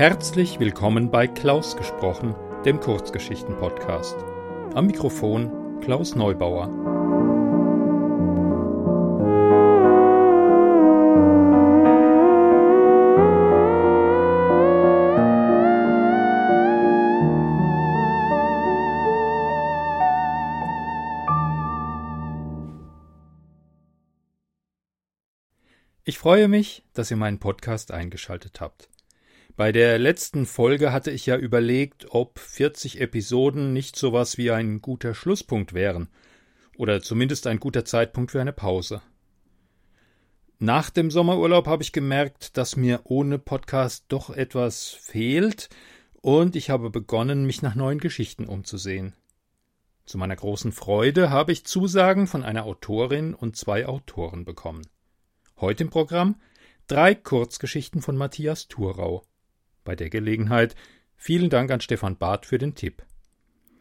Herzlich willkommen bei Klaus gesprochen, dem Kurzgeschichten-Podcast. Am Mikrofon Klaus Neubauer. Ich freue mich, dass ihr meinen Podcast eingeschaltet habt. Bei der letzten Folge hatte ich ja überlegt, ob 40 Episoden nicht sowas wie ein guter Schlusspunkt wären oder zumindest ein guter Zeitpunkt für eine Pause. Nach dem Sommerurlaub habe ich gemerkt, dass mir ohne Podcast doch etwas fehlt, und ich habe begonnen, mich nach neuen Geschichten umzusehen. Zu meiner großen Freude habe ich Zusagen von einer Autorin und zwei Autoren bekommen. Heute im Programm drei Kurzgeschichten von Matthias Thurau. Bei der Gelegenheit vielen Dank an Stefan Barth für den Tipp.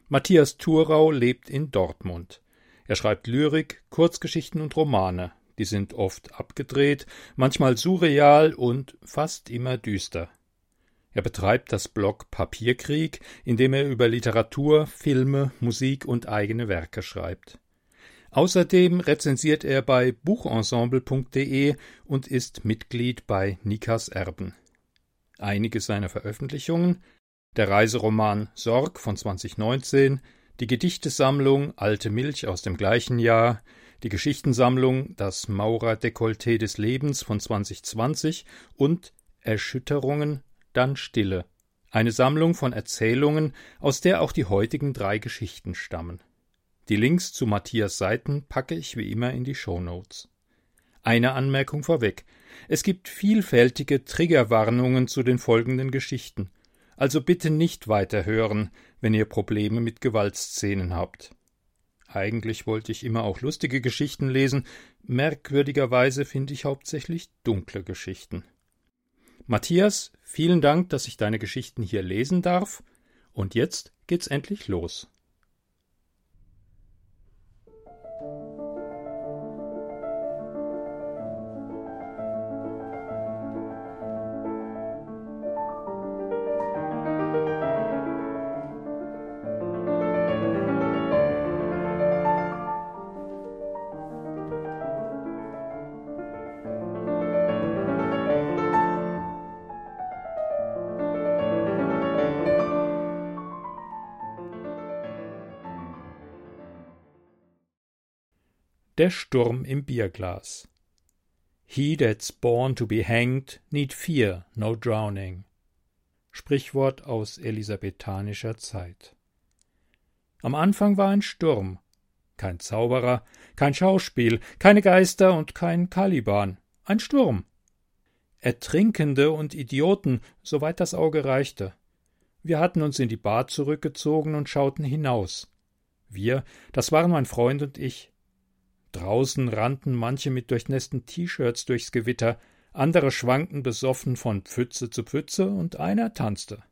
Matthias Thurau lebt in Dortmund. Er schreibt Lyrik, Kurzgeschichten und Romane. Die sind oft abgedreht, manchmal surreal und fast immer düster. Er betreibt das Blog Papierkrieg, in dem er über Literatur, Filme, Musik und eigene Werke schreibt. Außerdem rezensiert er bei buchensemble.de und ist Mitglied bei Nikas Erben. Einige seiner Veröffentlichungen der Reiseroman Sorg von 2019, die Gedichtesammlung Alte Milch aus dem gleichen Jahr, die Geschichtensammlung Das Maurer-Dekolleté des Lebens von 2020 und Erschütterungen, dann Stille, eine Sammlung von Erzählungen, aus der auch die heutigen drei Geschichten stammen. Die Links zu Matthias Seiten packe ich wie immer in die Shownotes. Eine Anmerkung vorweg. Es gibt vielfältige Triggerwarnungen zu den folgenden Geschichten. Also bitte nicht weiterhören, wenn ihr Probleme mit Gewaltszenen habt. Eigentlich wollte ich immer auch lustige Geschichten lesen, merkwürdigerweise finde ich hauptsächlich dunkle Geschichten. Matthias, vielen Dank, dass ich deine Geschichten hier lesen darf, und jetzt geht's endlich los. Der Sturm im Bierglas. He that's born to be hanged need fear no drowning. Sprichwort aus elisabethanischer Zeit. Am Anfang war ein Sturm. Kein Zauberer, kein Schauspiel, keine Geister und kein Caliban. Ein Sturm. Ertrinkende und Idioten, soweit das Auge reichte. Wir hatten uns in die Bar zurückgezogen und schauten hinaus. Wir, das waren mein Freund und ich. Draußen rannten manche mit durchnässten T-Shirts durchs Gewitter, andere schwankten besoffen von Pfütze zu Pfütze und einer tanzte.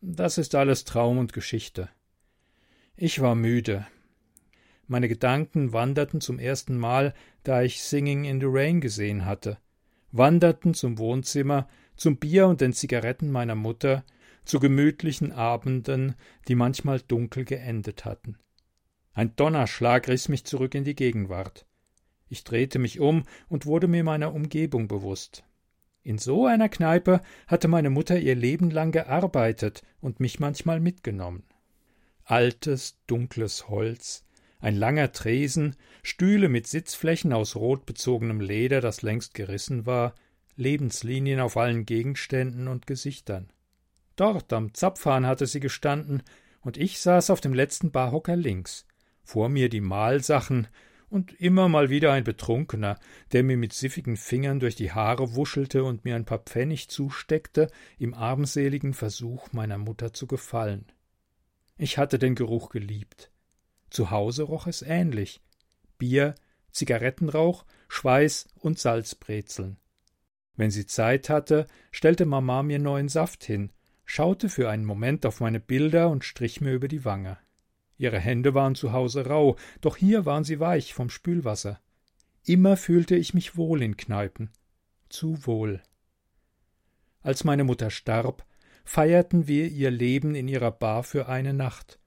Das ist alles Traum und Geschichte. Ich war müde. Meine Gedanken wanderten zum ersten Mal, da ich Singing in the Rain gesehen hatte, wanderten zum Wohnzimmer, zum Bier und den Zigaretten meiner Mutter, zu gemütlichen Abenden, die manchmal dunkel geendet hatten. Ein Donnerschlag riss mich zurück in die Gegenwart. Ich drehte mich um und wurde mir meiner Umgebung bewusst. In so einer Kneipe hatte meine Mutter ihr Leben lang gearbeitet und mich manchmal mitgenommen. Altes, dunkles Holz, ein langer Tresen, Stühle mit Sitzflächen aus rotbezogenem Leder, das längst gerissen war, Lebenslinien auf allen Gegenständen und Gesichtern. Dort am Zapfhahn hatte sie gestanden, und ich saß auf dem letzten Barhocker links vor mir die Mahlsachen und immer mal wieder ein Betrunkener, der mir mit siffigen Fingern durch die Haare wuschelte und mir ein paar Pfennig zusteckte, im armseligen Versuch, meiner Mutter zu gefallen. Ich hatte den Geruch geliebt. Zu Hause roch es ähnlich. Bier, Zigarettenrauch, Schweiß und Salzbrezeln. Wenn sie Zeit hatte, stellte Mama mir neuen Saft hin, schaute für einen Moment auf meine Bilder und strich mir über die Wange. Ihre Hände waren zu Hause rau, doch hier waren sie weich vom Spülwasser. Immer fühlte ich mich wohl in Kneipen. Zu wohl. Als meine Mutter starb, feierten wir ihr Leben in ihrer Bar für eine Nacht.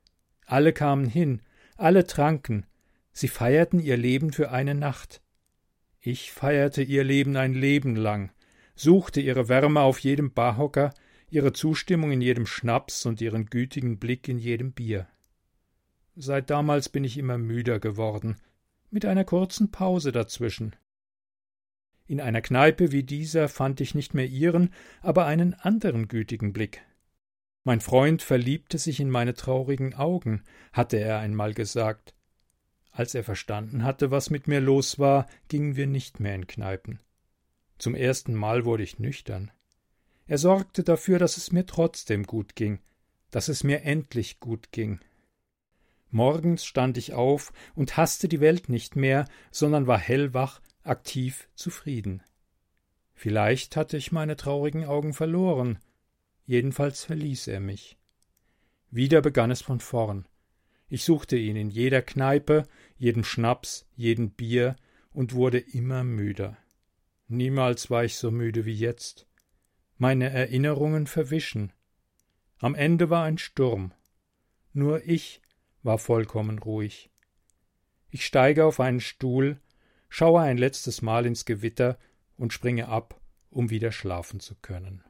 Alle kamen hin, alle tranken, sie feierten ihr Leben für eine Nacht. Ich feierte ihr Leben ein Leben lang, suchte ihre Wärme auf jedem Barhocker, ihre Zustimmung in jedem Schnaps und ihren gütigen Blick in jedem Bier. Seit damals bin ich immer müder geworden, mit einer kurzen Pause dazwischen. In einer Kneipe wie dieser fand ich nicht mehr ihren, aber einen anderen gütigen Blick. Mein Freund verliebte sich in meine traurigen Augen, hatte er einmal gesagt. Als er verstanden hatte, was mit mir los war, gingen wir nicht mehr in Kneipen. Zum ersten Mal wurde ich nüchtern. Er sorgte dafür, dass es mir trotzdem gut ging, dass es mir endlich gut ging. Morgens stand ich auf und hasste die Welt nicht mehr, sondern war hellwach, aktiv, zufrieden. Vielleicht hatte ich meine traurigen Augen verloren, jedenfalls verließ er mich. Wieder begann es von vorn. Ich suchte ihn in jeder Kneipe, jedem Schnaps, jedem Bier und wurde immer müder. Niemals war ich so müde wie jetzt. Meine Erinnerungen verwischen. Am Ende war ein Sturm. Nur ich war vollkommen ruhig. Ich steige auf einen Stuhl, schaue ein letztes Mal ins Gewitter und springe ab, um wieder schlafen zu können.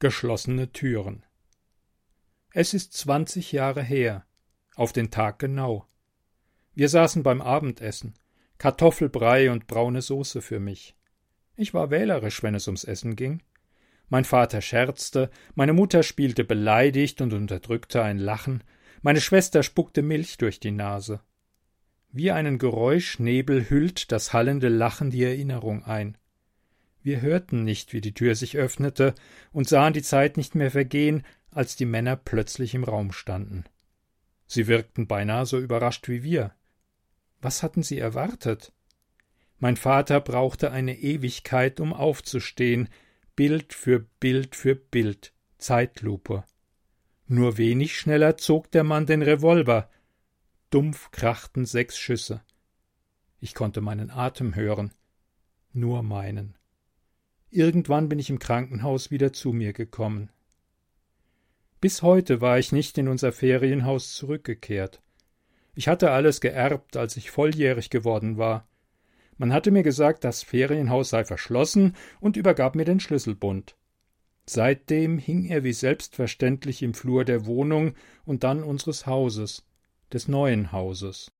Geschlossene Türen. Es ist zwanzig Jahre her, auf den Tag genau. Wir saßen beim Abendessen, Kartoffelbrei und braune Soße für mich. Ich war wählerisch, wenn es ums Essen ging. Mein Vater scherzte, meine Mutter spielte beleidigt und unterdrückte ein Lachen, meine Schwester spuckte Milch durch die Nase. Wie einen Geräuschnebel hüllt das hallende Lachen die Erinnerung ein. Wir hörten nicht, wie die Tür sich öffnete, und sahen die Zeit nicht mehr vergehen, als die Männer plötzlich im Raum standen. Sie wirkten beinahe so überrascht wie wir. Was hatten sie erwartet? Mein Vater brauchte eine Ewigkeit, um aufzustehen, Bild für Bild für Bild, Zeitlupe. Nur wenig schneller zog der Mann den Revolver. Dumpf krachten sechs Schüsse. Ich konnte meinen Atem hören, nur meinen. Irgendwann bin ich im Krankenhaus wieder zu mir gekommen. Bis heute war ich nicht in unser Ferienhaus zurückgekehrt. Ich hatte alles geerbt, als ich volljährig geworden war. Man hatte mir gesagt, das Ferienhaus sei verschlossen und übergab mir den Schlüsselbund. Seitdem hing er wie selbstverständlich im Flur der Wohnung und dann unseres Hauses, des neuen Hauses.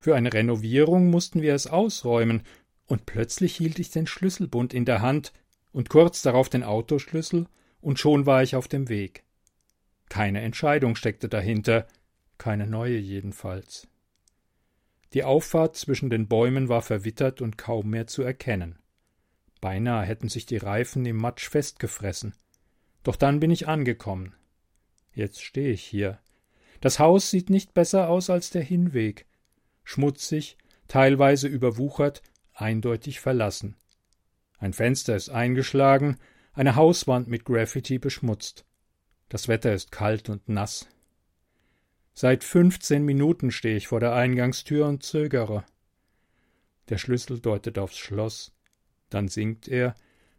Für eine Renovierung mussten wir es ausräumen, und plötzlich hielt ich den Schlüsselbund in der Hand und kurz darauf den Autoschlüssel, und schon war ich auf dem Weg. Keine Entscheidung steckte dahinter, keine neue jedenfalls. Die Auffahrt zwischen den Bäumen war verwittert und kaum mehr zu erkennen. Beinahe hätten sich die Reifen im Matsch festgefressen. Doch dann bin ich angekommen. Jetzt stehe ich hier. Das Haus sieht nicht besser aus als der Hinweg. Schmutzig, teilweise überwuchert, eindeutig verlassen. Ein Fenster ist eingeschlagen, eine Hauswand mit Graffiti beschmutzt. Das Wetter ist kalt und nass. Seit fünfzehn Minuten stehe ich vor der Eingangstür und zögere. Der Schlüssel deutet aufs Schloss, dann singt er,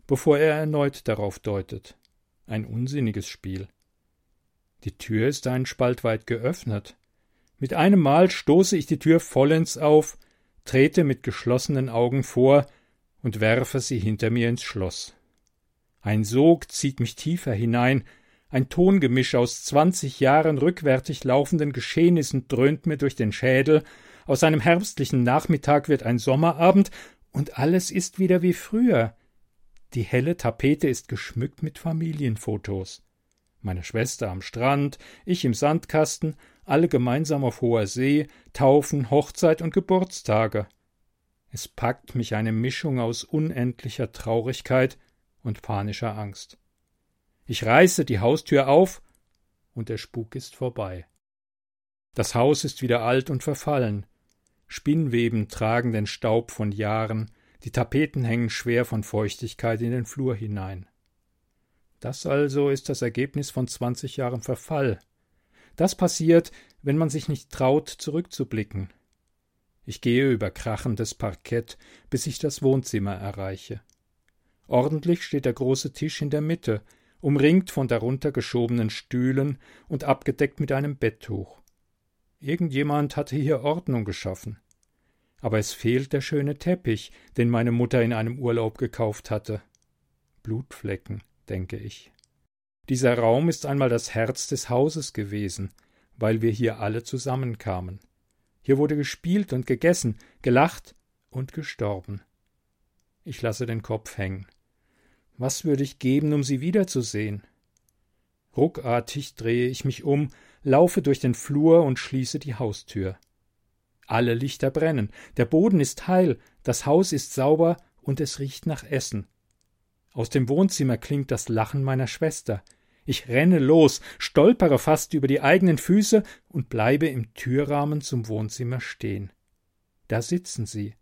bevor er erneut darauf deutet. Ein unsinniges Spiel. Die Tür ist einen Spalt weit geöffnet. Mit einem Mal stoße ich die Tür vollends auf, trete mit geschlossenen Augen vor und werfe sie hinter mir ins Schloss. Ein Sog zieht mich tiefer hinein, Ein Tongemisch aus zwanzig Jahren rückwärtig laufenden Geschehnissen dröhnt mir durch den Schädel, aus einem herbstlichen Nachmittag wird ein Sommerabend, und alles ist wieder wie früher. Die helle Tapete ist geschmückt mit Familienfotos. Meine Schwester am Strand, ich im Sandkasten, alle gemeinsam auf hoher See, Taufen, Hochzeit und Geburtstage. Es packt mich eine Mischung aus unendlicher Traurigkeit und panischer Angst. Ich reiße die Haustür auf, und der Spuk ist vorbei. Das Haus ist wieder alt und verfallen. Spinnweben tragen den Staub von Jahren, die Tapeten hängen schwer von Feuchtigkeit in den Flur hinein. Das also ist das Ergebnis von zwanzig Jahren Verfall. Das passiert, wenn man sich nicht traut, zurückzublicken. Ich gehe über krachendes Parkett, bis ich das Wohnzimmer erreiche. Ordentlich steht der große Tisch in der Mitte, umringt von darunter geschobenen Stühlen und abgedeckt mit einem Betttuch. Irgendjemand hatte hier Ordnung geschaffen. Aber es fehlt der schöne Teppich, den meine Mutter in einem Urlaub gekauft hatte. Blutflecken, denke ich. Dieser Raum ist einmal das Herz des Hauses gewesen, weil wir hier alle zusammenkamen. Hier wurde gespielt und gegessen, gelacht und gestorben. Ich lasse den Kopf hängen. Was würde ich geben, um sie wiederzusehen? Ruckartig drehe ich mich um, laufe durch den Flur und schließe die Haustür. Alle Lichter brennen, der Boden ist heil, das Haus ist sauber und es riecht nach Essen. Aus dem Wohnzimmer klingt das Lachen meiner Schwester. Ich renne los, stolpere fast über die eigenen Füße und bleibe im Türrahmen zum Wohnzimmer stehen. Da sitzen sie.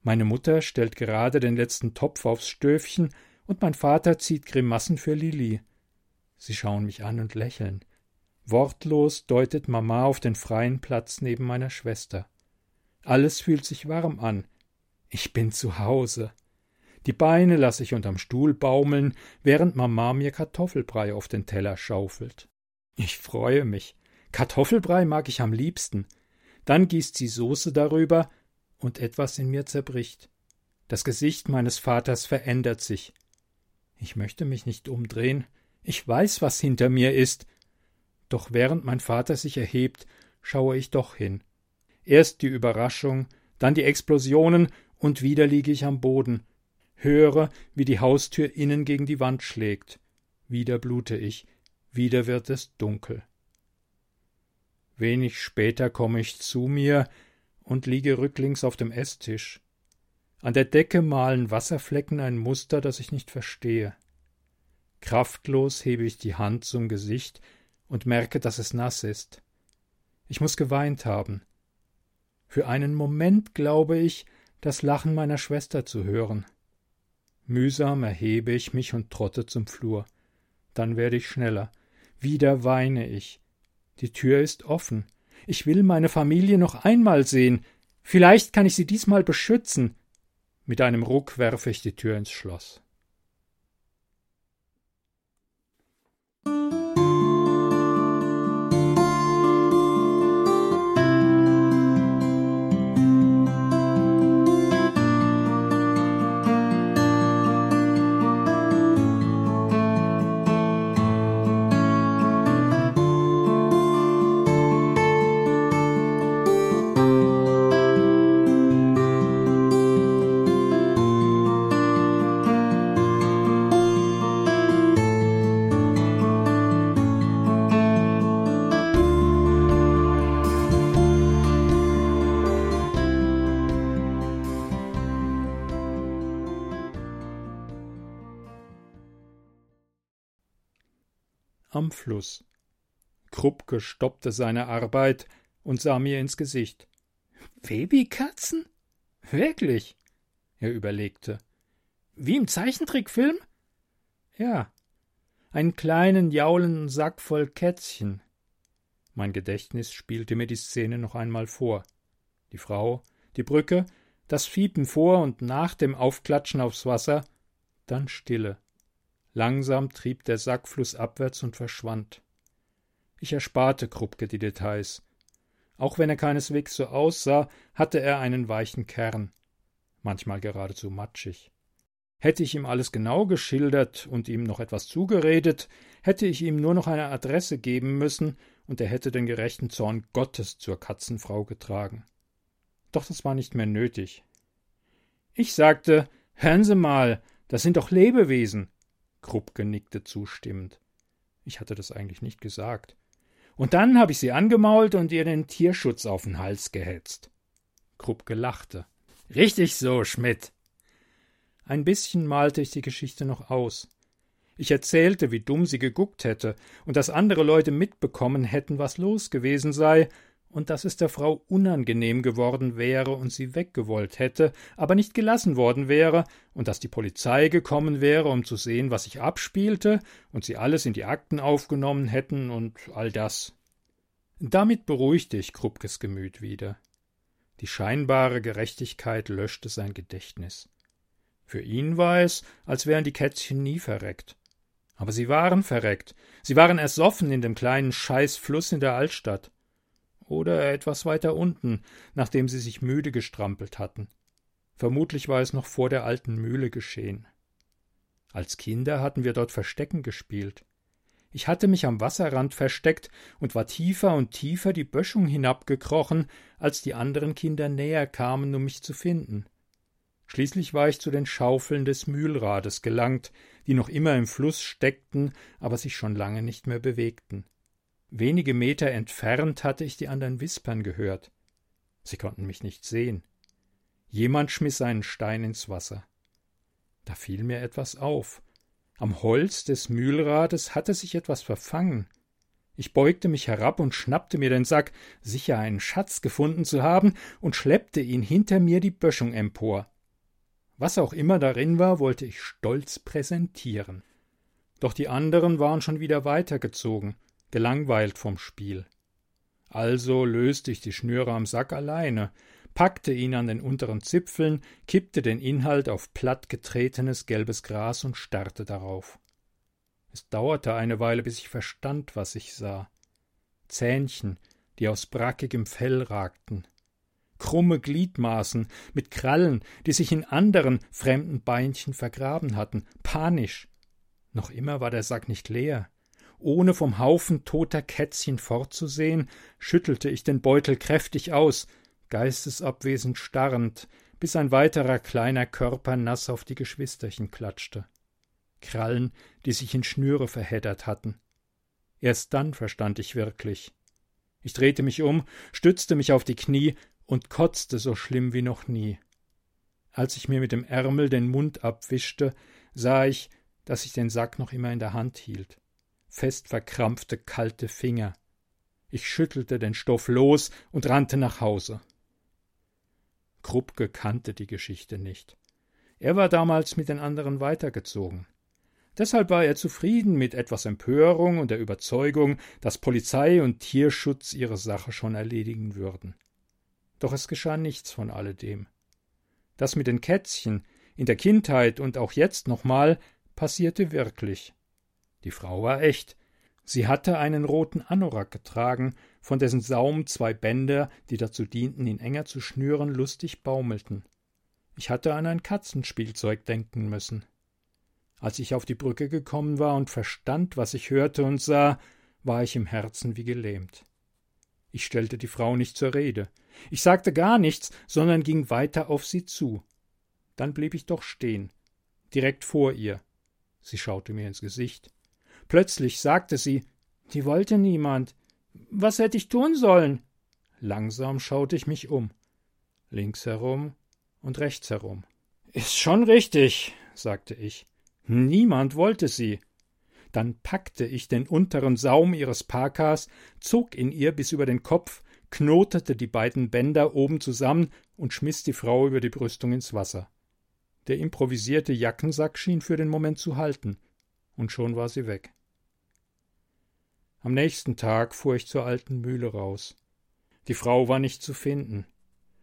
Meine Mutter stellt gerade den letzten Topf aufs Stöfchen und mein Vater zieht Grimassen für Lili. Sie schauen mich an und lächeln. Wortlos deutet Mama auf den freien Platz neben meiner Schwester. Alles fühlt sich warm an. Ich bin zu Hause. Die Beine lasse ich unterm Stuhl baumeln, während Mama mir Kartoffelbrei auf den Teller schaufelt. Ich freue mich. Kartoffelbrei mag ich am liebsten. Dann gießt sie Soße darüber, und etwas in mir zerbricht. Das Gesicht meines Vaters verändert sich. Ich möchte mich nicht umdrehen. Ich weiß, was hinter mir ist. Doch während mein Vater sich erhebt, schaue ich doch hin. Erst die Überraschung, dann die Explosionen, und wieder liege ich am Boden, höre, wie die Haustür innen gegen die Wand schlägt. Wieder blute ich, wieder wird es dunkel. Wenig später komme ich zu mir und liege rücklings auf dem Esstisch. An der Decke malen Wasserflecken ein Muster, das ich nicht verstehe. Kraftlos hebe ich die Hand zum Gesicht und merke, dass es nass ist. Ich muss geweint haben. Für einen Moment glaube ich, das Lachen meiner Schwester zu hören. Mühsam erhebe ich mich und trotte zum Flur. Dann werde ich schneller. Wieder weine ich. Die Tür ist offen. Ich will meine Familie noch einmal sehen. Vielleicht kann ich sie diesmal beschützen. Mit einem Ruck werfe ich die Tür ins Schloss. Am Fluss. Krupke stoppte seine Arbeit und sah mir ins Gesicht. Babykatzen? Wirklich? Er überlegte. Wie im Zeichentrickfilm? Ja. Einen kleinen jaulenden Sack voll Kätzchen. Mein Gedächtnis spielte mir die Szene noch einmal vor. Die Frau, die Brücke, das Fiepen vor und nach dem Aufklatschen aufs Wasser, dann Stille. Langsam trieb der Sack flussabwärts und verschwand. Ich ersparte Krupke die Details. Auch wenn er keineswegs so aussah, hatte er einen weichen Kern, manchmal geradezu matschig. Hätte ich ihm alles genau geschildert und ihm noch etwas zugeredet, hätte ich ihm nur noch eine Adresse geben müssen, und er hätte den gerechten Zorn Gottes zur Katzenfrau getragen. Doch das war nicht mehr nötig. Ich sagte, hören Sie mal, das sind doch Lebewesen. Krupke nickte zustimmend. Ich hatte das eigentlich nicht gesagt. Und dann habe ich sie angemault und ihr den Tierschutz auf den Hals gehetzt. Krupke lachte. Richtig so, Schmidt. Ein bisschen malte ich die Geschichte noch aus. Ich erzählte, wie dumm sie geguckt hätte und dass andere Leute mitbekommen hätten, was los gewesen sei, und dass es der Frau unangenehm geworden wäre und sie weggewollt hätte, aber nicht gelassen worden wäre, und dass die Polizei gekommen wäre, um zu sehen, was sich abspielte, und sie alles in die Akten aufgenommen hätten und all das. Damit beruhigte ich Krupkes Gemüt wieder. Die scheinbare Gerechtigkeit löschte sein Gedächtnis. Für ihn war es, als wären die Kätzchen nie verreckt. Aber sie waren verreckt. Sie waren ersoffen in dem kleinen Scheißfluss in der Altstadt. Oder etwas weiter unten, nachdem sie sich müde gestrampelt hatten. Vermutlich war es noch vor der alten Mühle geschehen. Als Kinder hatten wir dort Verstecken gespielt. Ich hatte mich am Wasserrand versteckt und war tiefer und tiefer die Böschung hinabgekrochen, als die anderen Kinder näher kamen, um mich zu finden. Schließlich war ich zu den Schaufeln des Mühlrades gelangt, die noch immer im Fluss steckten, aber sich schon lange nicht mehr bewegten. Wenige Meter entfernt hatte ich die anderen wispern gehört. Sie konnten mich nicht sehen. Jemand schmiss einen Stein ins Wasser. Da fiel mir etwas auf. Am Holz des Mühlrades hatte sich etwas verfangen. Ich beugte mich herab und schnappte mir den Sack, sicher einen Schatz gefunden zu haben, und schleppte ihn hinter mir die Böschung empor. Was auch immer darin war, wollte ich stolz präsentieren. Doch die anderen waren schon wieder weitergezogen, gelangweilt vom Spiel. Also löste ich die Schnüre am Sack alleine, packte ihn an den unteren Zipfeln, kippte den Inhalt auf platt getretenes gelbes Gras und starrte darauf. Es dauerte eine Weile, bis ich verstand, was ich sah. Zähnchen, die aus brackigem Fell ragten, krumme Gliedmaßen mit Krallen, die sich in anderen fremden Beinchen vergraben hatten, panisch. Noch immer war der Sack nicht leer. Ohne vom Haufen toter Kätzchen fortzusehen, schüttelte ich den Beutel kräftig aus, geistesabwesend starrend, bis ein weiterer kleiner Körper nass auf die Geschwisterchen klatschte. Krallen, die sich in Schnüre verheddert hatten. Erst dann verstand ich wirklich. Ich drehte mich um, stützte mich auf die Knie und kotzte so schlimm wie noch nie. Als ich mir mit dem Ärmel den Mund abwischte, sah ich, dass ich den Sack noch immer in der Hand hielt. Fest verkrampfte, kalte Finger. Ich schüttelte den Stoff los und rannte nach Hause. Krupke kannte die Geschichte nicht. Er war damals mit den anderen weitergezogen. Deshalb war er zufrieden mit etwas Empörung und der Überzeugung, dass Polizei und Tierschutz ihre Sache schon erledigen würden. Doch es geschah nichts von alledem. Das mit den Kätzchen in der Kindheit und auch jetzt nochmal passierte wirklich. Die Frau war echt. Sie hatte einen roten Anorak getragen, von dessen Saum zwei Bänder, die dazu dienten, ihn enger zu schnüren, lustig baumelten. Ich hatte an ein Katzenspielzeug denken müssen. Als ich auf die Brücke gekommen war und verstand, was ich hörte und sah, war ich im Herzen wie gelähmt. Ich stellte die Frau nicht zur Rede. Ich sagte gar nichts, sondern ging weiter auf sie zu. Dann blieb ich doch stehen, direkt vor ihr. Sie schaute mir ins Gesicht. Plötzlich sagte sie Die wollte niemand. Was hätte ich tun sollen? Langsam schaute ich mich um. Links herum und rechts herum. Ist schon richtig, sagte ich. Niemand wollte sie. Dann packte ich den unteren Saum ihres Parkas, zog in ihr bis über den Kopf, knotete die beiden Bänder oben zusammen und schmiss die Frau über die Brüstung ins Wasser. Der improvisierte Jackensack schien für den Moment zu halten, und schon war sie weg. Am nächsten Tag fuhr ich zur alten Mühle raus. Die Frau war nicht zu finden.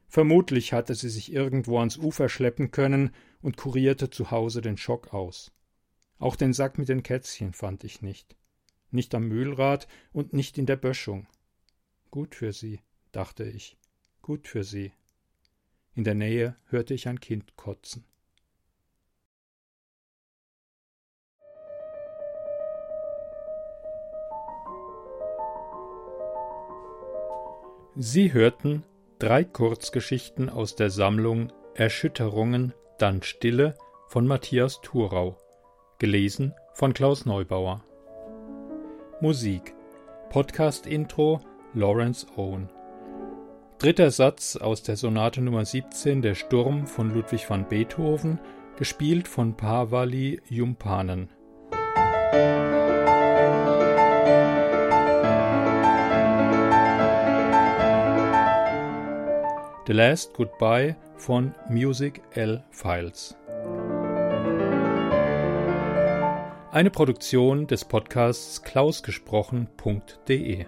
Vermutlich hatte sie sich irgendwo ans Ufer schleppen können und kurierte zu Hause den Schock aus. Auch den Sack mit den Kätzchen fand ich nicht. Nicht am Mühlrad und nicht in der Böschung. Gut für sie, dachte ich. Gut für sie. In der Nähe hörte ich ein Kind kotzen. Sie hörten drei Kurzgeschichten aus der Sammlung Erschütterungen, dann Stille von Matthias Thurau, gelesen von Klaus Neubauer. Musik Podcast Intro Lawrence Owen Dritter Satz aus der Sonate Nummer 17 Der Sturm von Ludwig van Beethoven, gespielt von Pavali Jumpanen. The Last Goodbye von Music L Files. Eine Produktion des Podcasts klausgesprochen.de